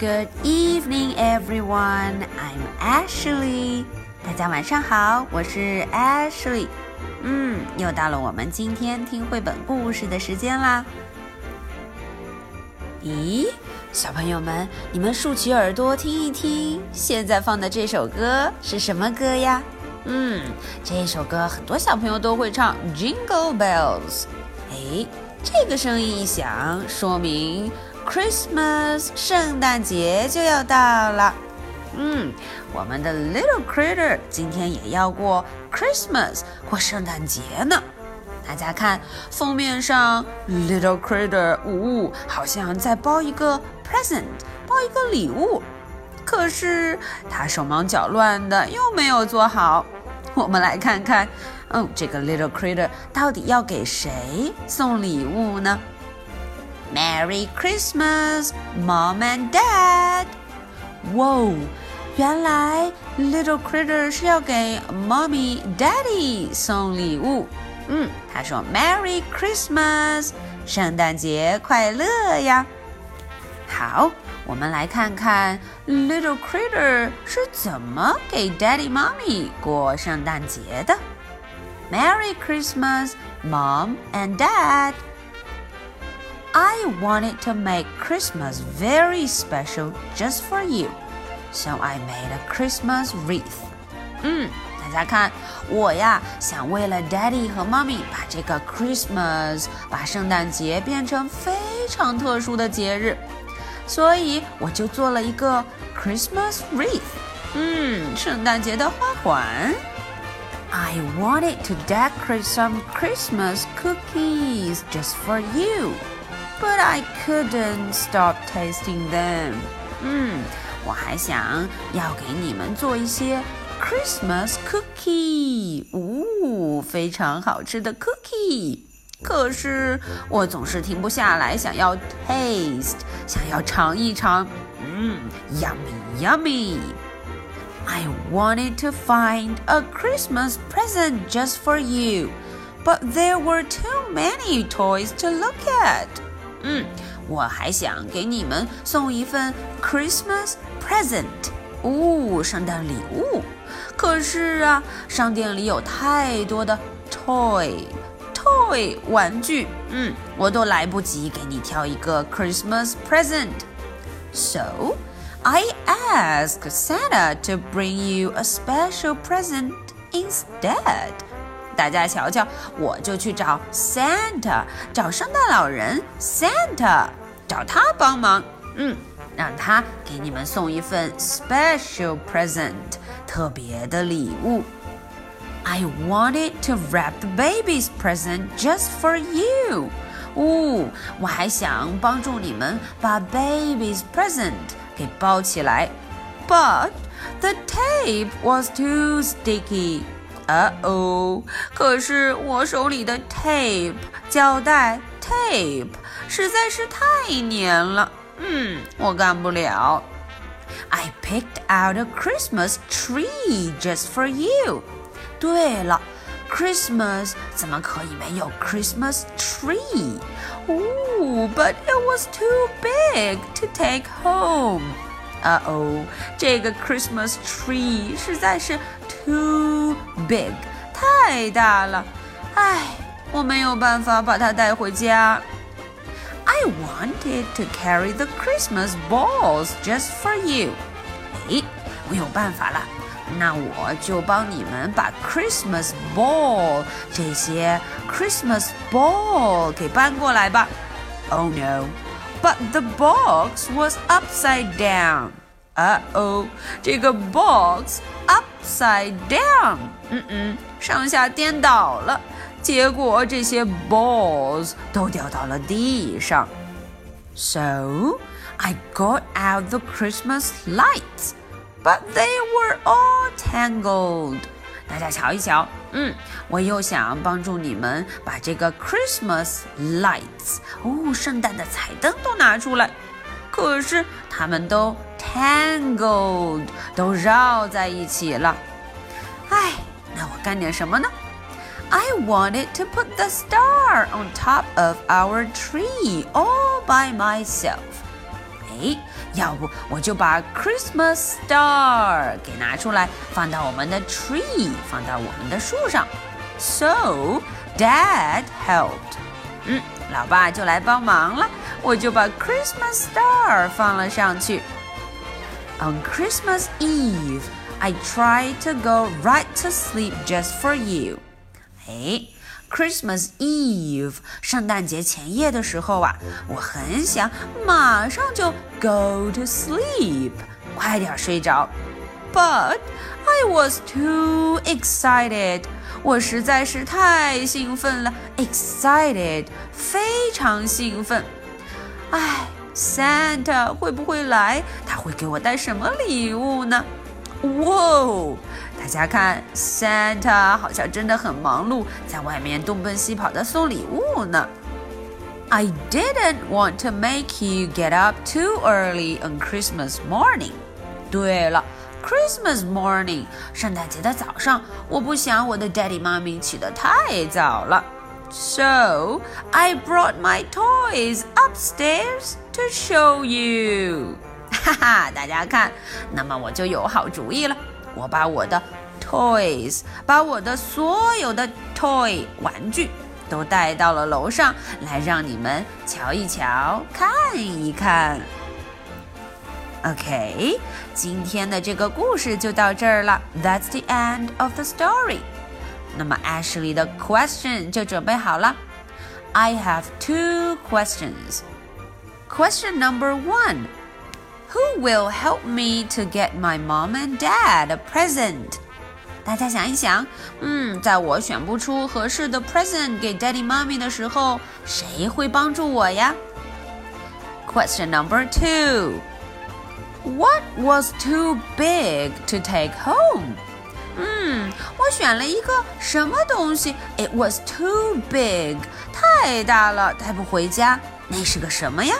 Good evening, everyone. I'm Ashley. 大家晚上好，我是 Ashley。嗯，又到了我们今天听绘本故事的时间啦。咦，小朋友们，你们竖起耳朵听一听，现在放的这首歌是什么歌呀？嗯，这首歌很多小朋友都会唱《Jingle Bells》。哎，这个声音一响，说明 Christmas 圣诞节就要到了。嗯，我们的 Little Critter 今天也要过 Christmas 过圣诞节呢。大家看封面上，Little Critter，呜，好像在包一个 present，包一个礼物。可是他手忙脚乱的，又没有做好。我们来看看，嗯，这个 Little Critter 到底要给谁送礼物呢 ？Merry Christmas, Mom and Dad！哇，原来 Little Critter 是要给 Mommy、Daddy 送礼物。嗯，他说 Merry Christmas，圣诞节快乐呀！好，我们来看看 Little Critter 是怎么给 Daddy、Mommy 过圣诞节的。Merry Christmas, Mom and Dad. I wanted to make Christmas very special just for you, so I made a Christmas wreath. 嗯。大家看，我呀想为了 Daddy 和 Mommy 把这个 Christmas 把圣诞节变成非常特殊的节日，所以我就做了一个 Christmas wreath，嗯，圣诞节的花环。I wanted to decorate some Christmas cookies just for you, but I couldn't stop tasting them. 嗯，我还想要给你们做一些。Christmas cookie，呜，非常好吃的 cookie。可是我总是停不下来，想要 taste，想要尝一尝。嗯，yummy yummy。I wanted to find a Christmas present just for you, but there were too many toys to look at. 嗯，我还想给你们送一份 Christmas present，哦，圣诞礼物。可是啊，商店里有太多的 toy toy 玩具，嗯，我都来不及给你挑一个 Christmas present。So I ask Santa to bring you a special present instead。大家瞧瞧，我就去找 Santa，找圣诞老人 Santa，找他帮忙，嗯，让他给你们送一份 special present。特别的礼物。I wanted to wrap the baby's present just for you. 哦，我还想帮助你们把 baby's present 给包起来，but the tape was too sticky. 呃哦，可是我手里的 tape 胶带 tape 实在是太黏了，嗯，我干不了。I picked out a Christmas tree just for you. 对了，Christmas 怎么可以没有 Christmas tree？哦，But it was too big to take home. 啊哦，这个 Christmas tree 实在是 too big，太大了。唉，我没有办法把它带回家。I wanted to carry the Christmas balls just for you. 哎，我有办法了，那我就帮你们把 Christmas ball 这些 Christmas ball 给搬过来吧。Oh no! But the box was upside down. 啊哦，这个 box upside down，嗯嗯，上下颠倒了。结果这些 balls 都掉到了地上。So I got out the Christmas lights, but they were all tangled. 大家瞧一瞧，嗯，我又想帮助你们把这个 Christmas lights，哦，圣诞的彩灯都拿出来， 可是它们都 tangled，都绕在一起了。唉，那我干点什么呢？I wanted to put the star on top of our tree all by myself. 哎，要不我就把 Christmas star 给拿出来，放到我们的 tree，放到我们的树上。So Dad helped。嗯，老爸就来帮忙了， 我就把 Christmas star 放了上去。On Christmas Eve, I tried to go right to sleep just for you。哎。Christmas Eve，圣诞节前夜的时候啊，我很想马上就 go to sleep，快点睡着。But I was too excited，我实在是太兴奋了，excited，非常兴奋。 哎，Santa 会不会来？他会给我带什么礼物呢？哇哦！大家看，Santa 好像真的很忙碌，在外面东奔西跑的送礼物呢。I didn't want to make you get up too early on Christmas morning。对了，Christmas morning，圣诞节的早上，我不想我的 Daddy 妈咪起得太早了。So I brought my toys upstairs to show you。哈哈，大家看，那么我就有好主意了。我把我的 toys，把我的所有的 toy 玩具都带到了楼上来，让你们瞧一瞧，看一看。OK，今天的这个故事就到这儿了。That's the end of the story。 那么 Ashley 的 question 就准备好了。I have two questions. Question number one. Who will help me to get my mom and dad a present？大家想一想，嗯，在我选不出合适的 present 给 daddy mommy 的时候，谁会帮助我呀？Question number two. What was too big to take home？ 嗯，我选了一个什么东西？It was too big，太大了，带不回家。那是个什么呀？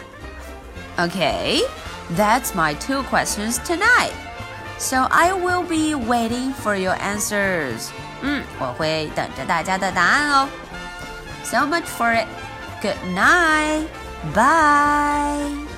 Okay。that's my two questions tonight. So I will be waiting for your answers. 嗯，我会等着大家的答案哦。So much for it. Good night. Bye.